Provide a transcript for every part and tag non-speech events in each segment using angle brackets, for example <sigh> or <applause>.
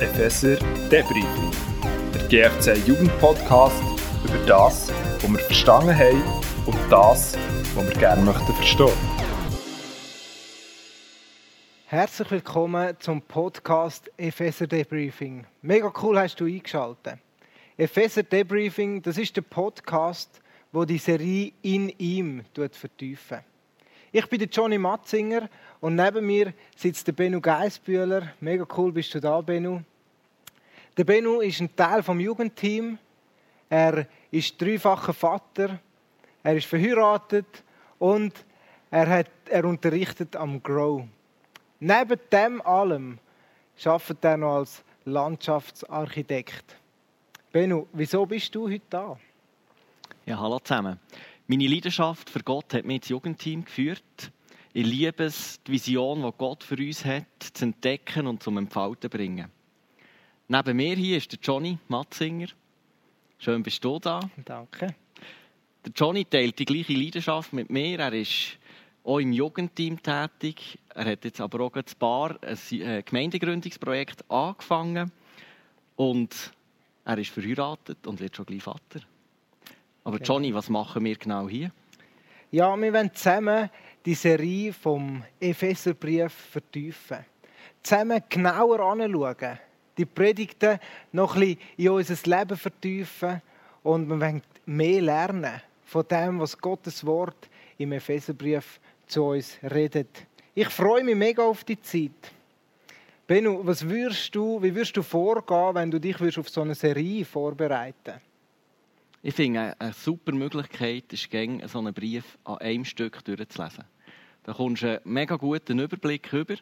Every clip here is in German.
Epheser Debriefing, der GFC Jugendpodcast über das, was wir verstanden haben und das, was wir gerne möchten verstehen. Herzlich willkommen zum Podcast Epheser Debriefing. Mega cool hast du eingeschaltet. Epheser Debriefing, das ist der Podcast, wo die Serie in ihm vertiefen. Ich bin der Johnny Matzinger und neben mir sitzt der Benu Geisbühler. Mega cool bist du da, Benu. Der Benu ist ein Teil vom Jugendteam. Er ist dreifacher Vater. Er ist verheiratet und er, hat, er unterrichtet am Grow. Neben dem allem arbeitet er noch als Landschaftsarchitekt. Benu, wieso bist du heute da? Ja, hallo zusammen. Meine Leidenschaft für Gott hat mich ins Jugendteam geführt. Ich liebe es, die Vision, die Gott für uns hat, zu entdecken und zum Entfalten zu bringen. Neben mir hier ist der Johnny Matzinger. Schön bist du da. Danke. Der Johnny teilt die gleiche Leidenschaft mit mir. Er ist auch im Jugendteam tätig. Er hat jetzt aber auch ein paar ein äh, Gemeindegründungsprojekt angefangen. Und er ist verheiratet und wird schon gleich Vater. Aber. Johnny, was machen wir genau hier? Ja, wir wollen zusammen die Serie vom Epheserbrief vertiefen. Zusammen genauer anschauen. Die Predigten noch ein bisschen in unser Leben vertiefen. Und wir wollen mehr lernen von dem, was Gottes Wort im Epheserbrief zu uns redet. Ich freue mich mega auf die Zeit. Benno, was würdest du, wie würdest du vorgehen, wenn du dich auf so eine Serie vorbereiten würdest? Ich finde, eine super Möglichkeit ist, so einen Brief an einem Stück durchzulesen. Da kommst du einen mega guten Überblick über.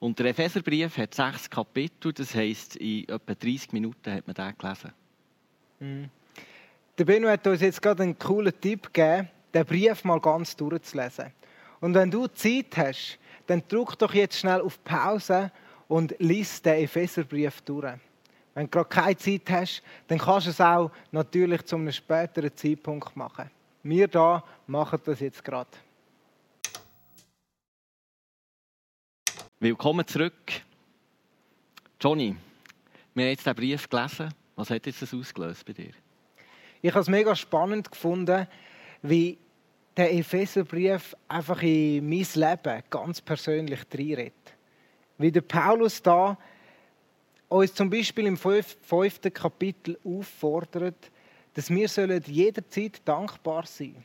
Und der Epheserbrief hat sechs Kapitel, das heisst, in etwa 30 Minuten hat man den gelesen. Mhm. Der Benno hat uns jetzt gerade einen coolen Tipp gegeben, den Brief mal ganz durchzulesen. Und wenn du Zeit hast, dann drück doch jetzt schnell auf Pause und lies den Epheserbrief durch. Wenn du gerade keine Zeit hast, dann kannst du es auch natürlich zu einem späteren Zeitpunkt machen. Wir da machen das jetzt gerade. Willkommen zurück. Johnny, wir haben jetzt den Brief gelesen. Was hat jetzt das ausgelöst bei dir? Ich habe es mega spannend gefunden, wie der Epheserbrief einfach in mein Leben ganz persönlich reinredet. Wie der Paulus da uns zum Beispiel im fünften Kapitel auffordert, dass wir sollen jederzeit dankbar sein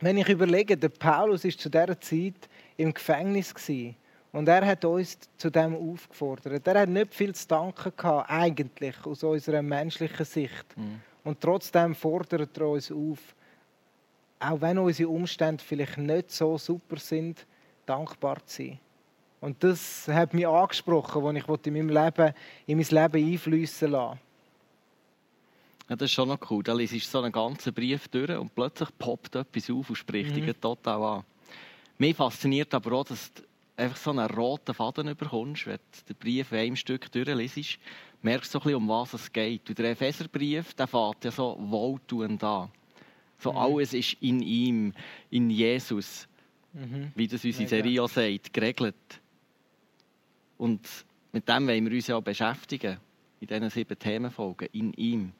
Wenn ich überlege, der Paulus ist zu dieser Zeit im Gefängnis gewesen, und er hat uns zu dem aufgefordert. Er hat nicht viel zu danken gehabt, eigentlich aus unserer menschlichen Sicht. Mhm. Und trotzdem fordert er uns auf, auch wenn unsere Umstände vielleicht nicht so super sind, dankbar zu sein. Und das hat mich angesprochen, als ich in meinem Leben, in mein Leben einfließen lassen ja, das ist schon noch cool. Da liest so einen ganzen Brief durch und plötzlich poppt etwas auf und spricht mhm. dich total an. Mich fasziniert aber auch, dass du einfach so einen roten Faden bekommst, wenn du den Brief in einem Stück durchliest, merkst du so ein bisschen, um was es geht. Und der Epheserbrief, der fährt ja so wohltuend an. So mhm. alles ist in ihm, in Jesus, mhm. wie das unsere Serie auch sagt, geregelt. Und mit dem wollen wir uns ja auch beschäftigen, in diesen sieben Themenfolgen, in ihm.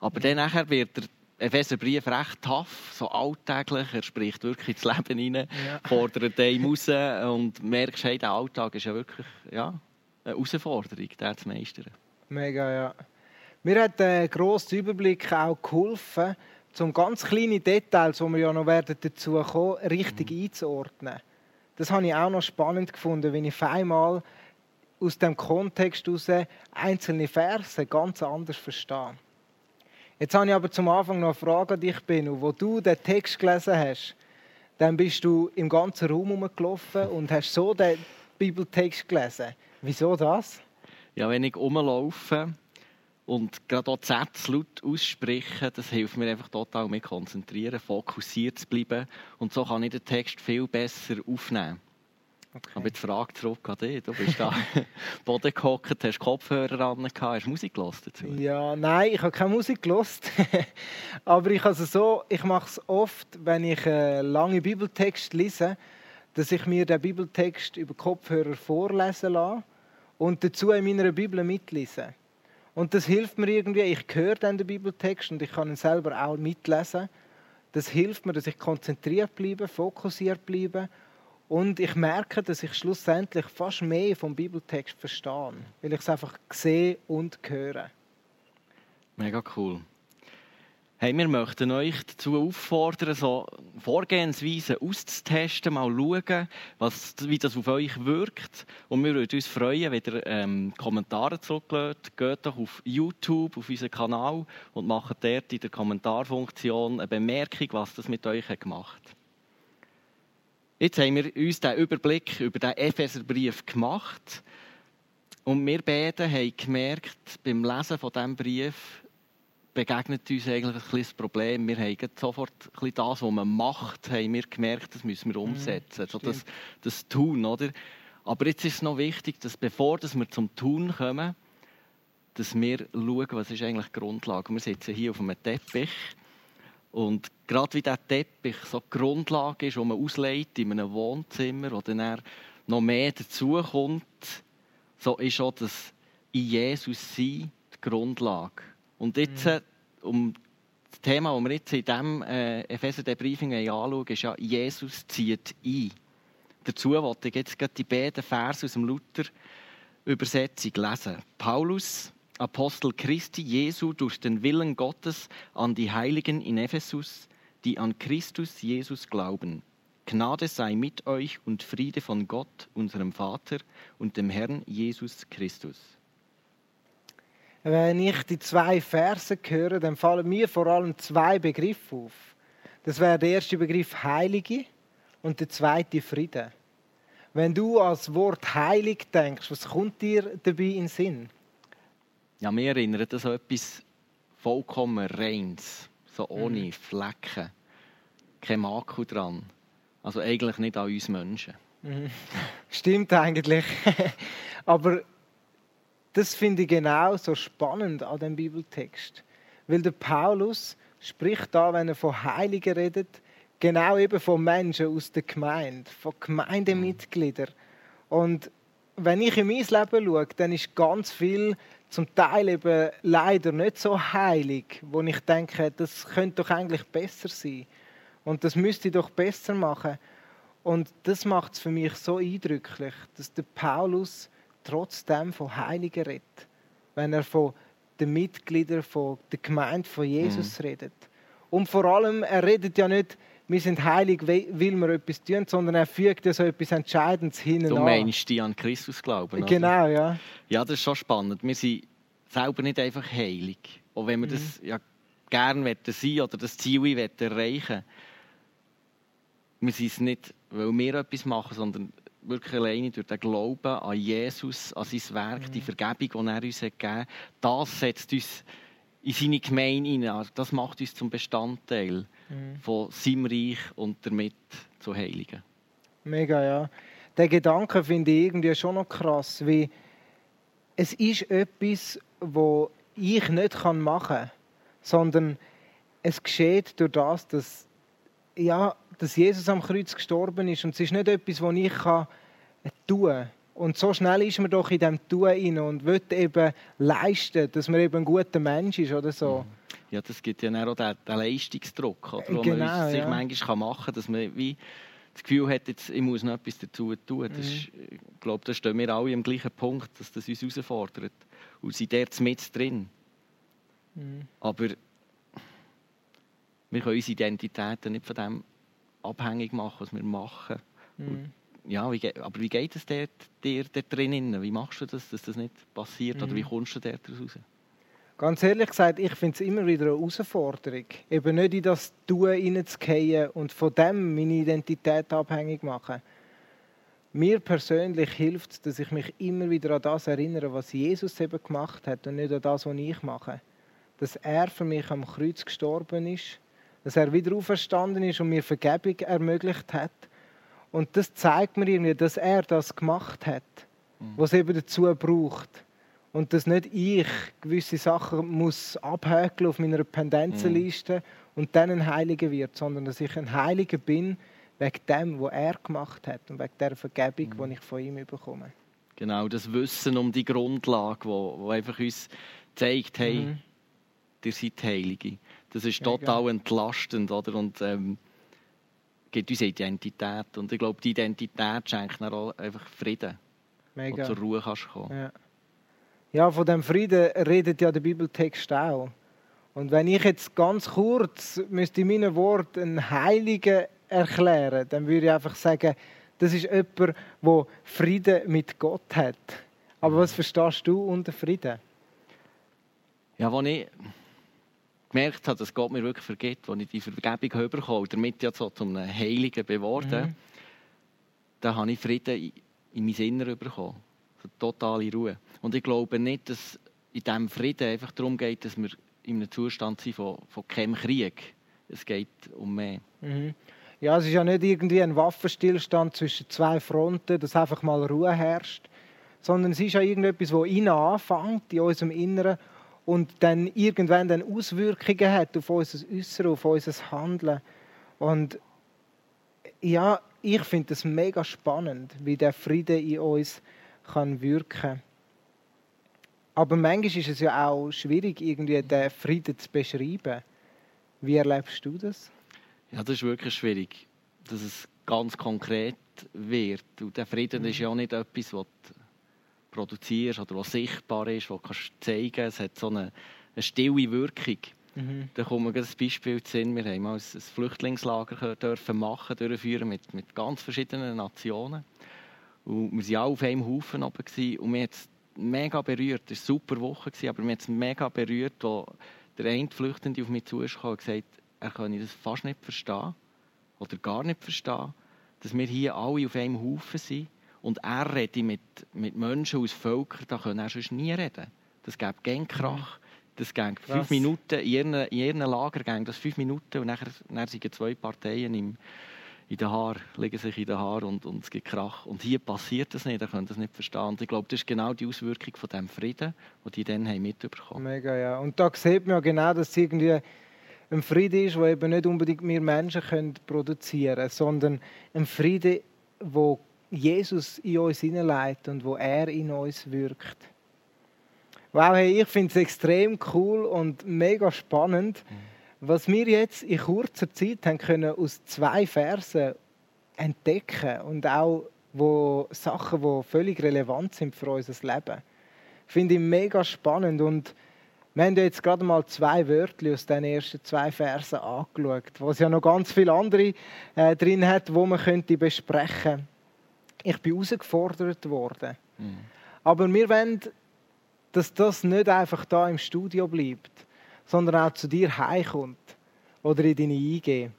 Aber dann nachher wird der Epheserbrief recht tough, so alltäglich. Er spricht wirklich ins Leben hinein, ja. fordert einen raus und merkst, hey, der Alltag ist ja wirklich ja, eine Herausforderung, der zu meistern. Mega, ja. Mir hat der grosse Überblick auch geholfen, um ganz kleine Details, die wir ja noch werden dazu kommen, richtig mhm. einzuordnen. Das habe ich auch noch spannend gefunden, wenn ich auf einmal aus dem Kontext heraus einzelne Verse ganz anders verstehen. Jetzt habe ich aber zum Anfang noch eine Frage an dich, Benno. Wo du den Text gelesen hast, dann bist du im ganzen Raum herumgelaufen und hast so den Bibeltext gelesen. Wieso das? Ja, wenn ich rumlaufe und gerade auch die Sätze laut ausspreche, das hilft mir einfach total, mich konzentrieren, fokussiert zu bleiben. Und so kann ich den Text viel besser aufnehmen. Okay. Aber die Frage zurück an dich. Du bist da <laughs> <laughs> Boden gehockt, hast Kopfhörer an, hast Musik gehört dazu? Ja, nein, ich habe keine Musik gehört. <laughs> Aber ich, also so, ich mache es oft, wenn ich einen langen Bibeltext lese, dass ich mir den Bibeltext über Kopfhörer vorlesen lasse und dazu in meiner Bibel mitlesen. Und das hilft mir irgendwie, ich höre dann den Bibeltext und ich kann ihn selber auch mitlesen. Das hilft mir, dass ich konzentriert bleibe, fokussiert bleibe und ich merke, dass ich schlussendlich fast mehr vom Bibeltext verstehe, weil ich es einfach sehe und höre. Mega cool. Hey, wir möchten euch dazu auffordern, so Vorgehensweisen auszutesten, mal schauen, was, wie das auf euch wirkt. Und wir würden uns freuen, wenn ihr ähm, Kommentare zurücklässt. Geht doch auf YouTube, auf unseren Kanal und macht dort in der Kommentarfunktion eine Bemerkung, was das mit euch hat gemacht hat. Jetzt haben wir uns den Überblick über den Epheserbrief gemacht. Und wir beide haben gemerkt, beim Lesen von diesem Brief, begegnet uns eigentlich ein das Problem. Wir haben sofort ein das, was man macht, haben wir gemerkt, das müssen wir mhm, umsetzen. also das, das Tun, oder? Aber jetzt ist es noch wichtig, dass bevor dass wir zum Tun kommen, dass wir schauen, was ist eigentlich die Grundlage. Wir sitzen hier auf einem Teppich und gerade wie der Teppich so die Grundlage ist, die man ausleitet in einem Wohnzimmer, wo dann noch mehr dazukommt, so ist auch das in Jesus sein die Grundlage. Und jetzt, mhm. um das Thema, das wir jetzt in diesem äh, Epheser-Debriefing anschauen, ist ja, Jesus zieht ein. Dazu wollte ich jetzt die beiden Verse aus dem Luther-Übersetzung lesen. Paulus, Apostel Christi Jesu durch den Willen Gottes an die Heiligen in Ephesus, die an Christus Jesus glauben. Gnade sei mit euch und Friede von Gott, unserem Vater und dem Herrn Jesus Christus. Wenn ich die zwei Verse höre, dann fallen mir vor allem zwei Begriffe auf. Das wäre der erste Begriff Heilige und der zweite Friede. Wenn du als Wort heilig denkst, was kommt dir dabei in den Sinn? Ja, mir erinnert das an etwas vollkommen Reins, so ohne mhm. Flecken, kein Makel dran. Also eigentlich nicht an uns Menschen. Mhm. Stimmt eigentlich. <laughs> Aber das finde ich genau so spannend an dem Bibeltext. Weil der Paulus spricht da, wenn er von Heiligen redet, genau eben von Menschen aus der Gemeinde, von Gemeindemitgliedern. Und wenn ich in mein Leben schaue, dann ist ganz viel zum Teil eben leider nicht so heilig, wo ich denke, das könnte doch eigentlich besser sein. Und das müsste ich doch besser machen. Und das macht es für mich so eindrücklich, dass der Paulus trotzdem von Heiligen redet. Wenn er von den Mitgliedern von der Gemeinde von Jesus mhm. redet. Und vor allem, er redet ja nicht, wir sind heilig, weil wir etwas tun, sondern er fügt so etwas Entscheidendes hin Du meinst die an Christus glauben? Genau, ja. Ja, das ist schon spannend. Wir sind selber nicht einfach heilig. Auch wenn wir mhm. das ja gerne sein oder das Ziel erreichen wollen. Wir sind es nicht, weil wir etwas machen, sondern wirklich alleine durch den Glauben an Jesus, an sein Werk, mhm. die Vergebung, die er uns gegeben hat, das setzt uns in seine Gemeinde hinein. Also das macht uns zum Bestandteil mhm. von seinem Reich und damit zu Heiligen. Mega, ja. Der Gedanke finde ich irgendwie schon noch krass, wie es ist etwas, wo ich nicht machen kann, sondern es geschieht durch das, dass ja, dass Jesus am Kreuz gestorben ist. Und es ist nicht etwas, was ich kann tun kann. Und so schnell ist man doch in dem Tun rein und will eben leisten, dass man eben ein guter Mensch ist oder so. Mhm. Ja, das gibt ja auch den, den Leistungsdruck, oder, wo genau, man sich ja. manchmal machen kann, dass man wie das Gefühl hat, jetzt, ich muss noch etwas dazu tun. Das ist, mhm. ich glaube, da stehen wir alle am gleichen Punkt, dass das uns herausfordert. Und sind dort mit drin. Mhm. Aber wir können unsere Identitäten nicht von dem abhängig machen, was wir machen. Mhm. Ja, wie, aber wie geht es dir, dir, drinnen? Wie machst du das, dass das nicht passiert? Mhm. Oder wie mhm. kommst du dort raus? Ganz ehrlich gesagt, ich finde es immer wieder eine Herausforderung. Eben nicht in das Tun hineinzugehen und von dem meine Identität abhängig machen. Mir persönlich hilft es, dass ich mich immer wieder an das erinnere, was Jesus eben gemacht hat und nicht an das, was ich mache. Dass er für mich am Kreuz gestorben ist dass er wieder auferstanden ist und mir Vergebung ermöglicht hat. Und das zeigt mir irgendwie, dass er das gemacht hat, mhm. was eben dazu braucht. Und dass nicht ich gewisse Sachen muss abhäkeln auf meiner Pendenzenliste mhm. und dann ein Heiliger wird, sondern dass ich ein Heiliger bin wegen dem, was er gemacht hat und wegen der Vergebung, mhm. die ich von ihm bekomme. Genau, das Wissen um die Grundlage, wo, wo einfach uns zeigt, hey, Mhm. ihr seid Heilige. Das ist total entlastend, oder? Und ähm, gibt uns Identität. Und ich glaube, die Identität schenkt dann einfach Frieden, Mega. zur Ruhe kannst kommen. Ja. ja, von dem Frieden redet ja der Bibeltext auch. Und wenn ich jetzt ganz kurz müsste in meinen Worten einen Heiligen erklären, dann würde ich einfach sagen, das ist jemand, der Frieden mit Gott hat. Aber was verstehst du unter Frieden? Ja, als ich gemerkt habe, dass Gott mir wirklich vergibt, als ich die Vergebung und damit ja so zum Heiligen geworden, Mhm. dann habe ich Frieden in, in mein Inneres bekommen. Totale Ruhe. Und ich glaube nicht, dass in diesem Frieden einfach darum geht, dass wir in einem Zustand sind von, von keinem Krieg. Es geht um mehr. Mhm. Ja, es ist ja nicht irgendwie ein Waffenstillstand zwischen zwei Fronten, dass einfach mal Ruhe herrscht, sondern es ist ja irgendetwas, das innen anfängt, in unserem Inneren, und dann irgendwann dann Auswirkungen hat auf unser Äußeres, auf unser Handeln. Und ja, ich finde es mega spannend, wie der Friede in uns kann wirken. Aber manchmal ist es ja auch schwierig, irgendwie den Frieden zu beschreiben. Wie erlebst du das? Ja, das ist wirklich schwierig, dass es ganz konkret wird. Und der Frieden ist ja auch nicht etwas, was produzierst oder was sichtbar ist, was du kannst zeigen kannst. Es hat so eine, eine stille Wirkung. Mhm. Da kommt mir ein Beispiel zu Sinn. Wir haben mal ein Flüchtlingslager dürfen machen, durchführen mit, mit ganz verschiedenen Nationen. Und wir waren alle auf einem Haufen oben gewesen. und mir hat es mega berührt. Es war eine super Woche, gewesen, aber mir hat es mega berührt, wo der eine Flüchtende auf mich zugekommen und gesagt er könne das fast nicht verstehen oder gar nicht verstehen, dass wir hier alle auf einem Haufen sind und er redet mit, mit Menschen aus Völkern, da können er sonst nie reden. Das gäbe keinen Krach. Das Krass. fünf Minuten, in ihren, in ihren Lager ging das fünf Minuten und nachher, nachher sind zwei Parteien im, in den Haar, legen sich in den Haar und, und es gibt Krach. Und hier passiert das nicht, er können das nicht verstehen. Und ich glaube, das ist genau die Auswirkung von dem Frieden, den die dann haben mitbekommen Mega, ja. Und da sieht man ja genau, dass es irgendwie ein Friede ist, der eben nicht unbedingt wir Menschen können produzieren können, sondern ein Friede, wo Jesus in uns hineinleitet und wo er in uns wirkt. Wow, hey, ich finde es extrem cool und mega spannend, was wir jetzt in kurzer Zeit haben können aus zwei Versen entdecken und auch wo Sachen, die völlig relevant sind für unser Leben. Finde ich mega spannend und wir haben jetzt gerade mal zwei Wörter aus den ersten zwei Versen angeschaut, wo es ja noch ganz viele andere äh, drin hat, wo man könnte besprechen. Ich bin herausgefordert worden. Mhm. Aber wir wollen, dass das nicht einfach da im Studio bleibt, sondern auch zu dir heimkommt oder in deine IG.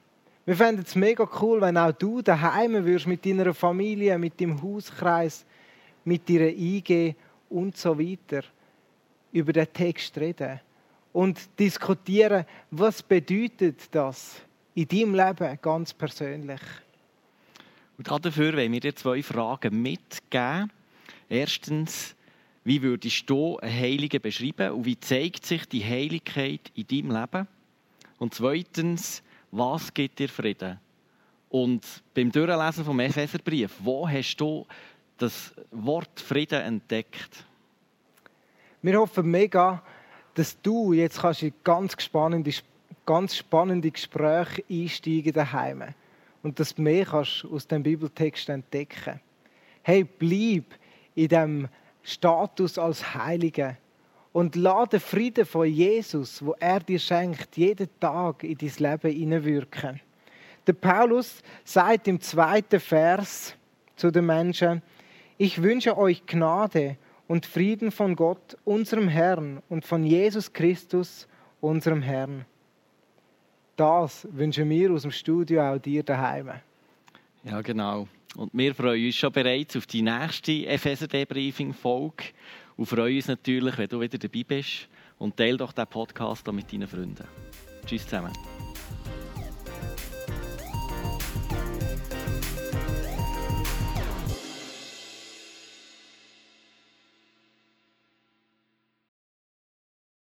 Wir fänden es mega cool, wenn auch du daheim würdest mit deiner Familie, mit deinem Hauskreis, mit deiner IG und so weiter über den Text reden und diskutieren, was bedeutet das in deinem Leben ganz persönlich. Und dafür wollen wir dir zwei Fragen mitgeben. Erstens, wie würdest du einen Heiligen beschreiben und wie zeigt sich die Heiligkeit in deinem Leben? Und zweitens, was gibt dir Frieden? Und beim Durchlesen vom Epheserbrief, wo hast du das Wort Frieden entdeckt? Wir hoffen mega, dass du jetzt kannst in ganz spannende, ganz spannende Gespräche einsteigen daheim und dass du mehr kannst aus dem Bibeltext entdecken. Hey, bleib in dem Status als Heilige und lade den Frieden von Jesus, wo er dir schenkt, jeden Tag in dein Leben hineinwirken. Der Paulus sagt im zweiten Vers zu den Menschen: Ich wünsche euch Gnade und Frieden von Gott, unserem Herrn, und von Jesus Christus, unserem Herrn. Das wünschen wir aus dem Studio auch dir daheim. Ja, genau. Und wir freuen uns schon bereits auf die nächste FSRD-Briefing-Folge und freuen uns natürlich, wenn du wieder dabei bist. Und teile doch den Podcast mit deinen Freunden. Tschüss zusammen.